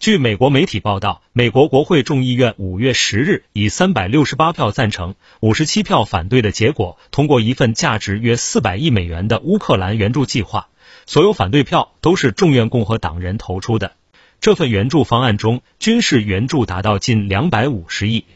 据美国媒体报道，美国国会众议院五月十日以三百六十八票赞成、五十七票反对的结果，通过一份价值约四百亿美元的乌克兰援助计划。所有反对票都是众院共和党人投出的。这份援助方案中，军事援助达到近两百五十亿。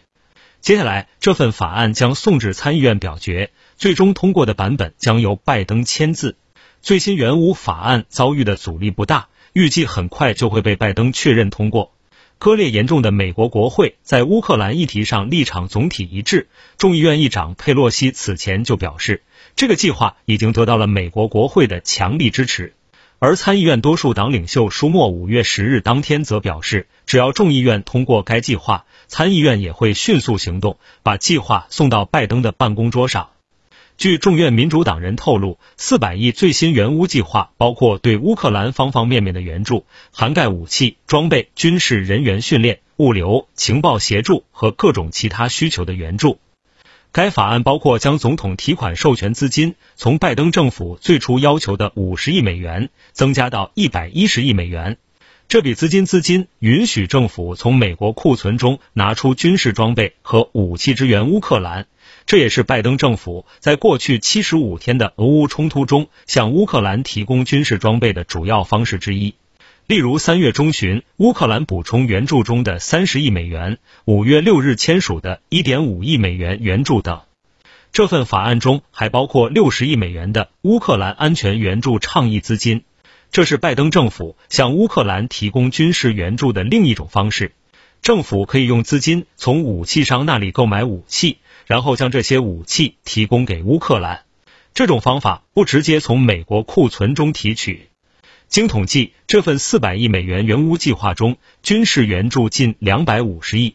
接下来，这份法案将送至参议院表决，最终通过的版本将由拜登签字。最新援乌法案遭遇的阻力不大，预计很快就会被拜登确认通过。割裂严重的美国国会在乌克兰议题上立场总体一致。众议院议长佩洛西此前就表示，这个计划已经得到了美国国会的强力支持。而参议院多数党领袖舒默五月十日当天则表示，只要众议院通过该计划，参议院也会迅速行动，把计划送到拜登的办公桌上。据众院民主党人透露，四百亿最新援乌计划包括对乌克兰方方面面的援助，涵盖武器、装备、军事人员训练、物流、情报协助和各种其他需求的援助。该法案包括将总统提款授权资金从拜登政府最初要求的五十亿美元增加到一百一十亿美元。这笔资金资金允许政府从美国库存中拿出军事装备和武器支援乌克兰。这也是拜登政府在过去七十五天的俄乌冲突中向乌克兰提供军事装备的主要方式之一。例如，三月中旬乌克兰补充援助中的三十亿美元，五月六日签署的一点五亿美元援助等。这份法案中还包括六十亿美元的乌克兰安全援助倡议资金，这是拜登政府向乌克兰提供军事援助的另一种方式。政府可以用资金从武器商那里购买武器。然后将这些武器提供给乌克兰。这种方法不直接从美国库存中提取。经统计，这份四百亿美元援乌计划中，军事援助近两百五十亿。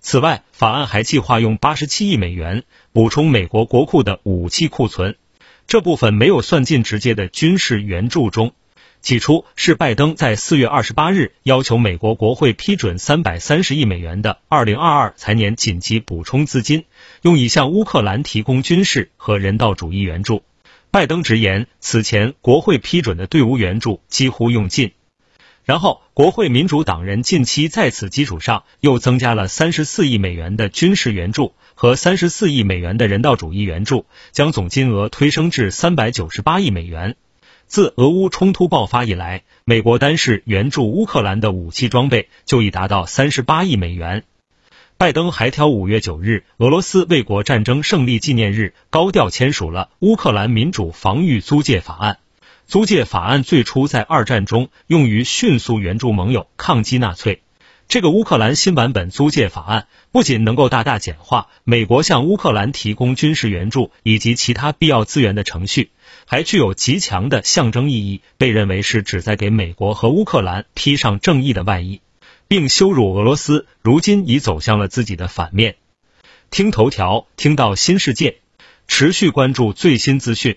此外，法案还计划用八十七亿美元补充美国国库的武器库存，这部分没有算进直接的军事援助中。起初是拜登在四月二十八日要求美国国会批准三百三十亿美元的二零二二财年紧急补充资金，用以向乌克兰提供军事和人道主义援助。拜登直言，此前国会批准的队伍援助几乎用尽。然后，国会民主党人近期在此基础上又增加了三十四亿美元的军事援助和三十四亿美元的人道主义援助，将总金额推升至三百九十八亿美元。自俄乌冲突爆发以来，美国单是援助乌克兰的武器装备就已达到三十八亿美元。拜登还挑五月九日俄罗斯卫国战争胜利纪念日，高调签署了乌克兰民主防御租借法案。租借法案最初在二战中用于迅速援助盟友抗击纳粹。这个乌克兰新版本租借法案不仅能够大大简化美国向乌克兰提供军事援助以及其他必要资源的程序。还具有极强的象征意义，被认为是旨在给美国和乌克兰披上正义的外衣，并羞辱俄罗斯。如今已走向了自己的反面。听头条，听到新世界，持续关注最新资讯。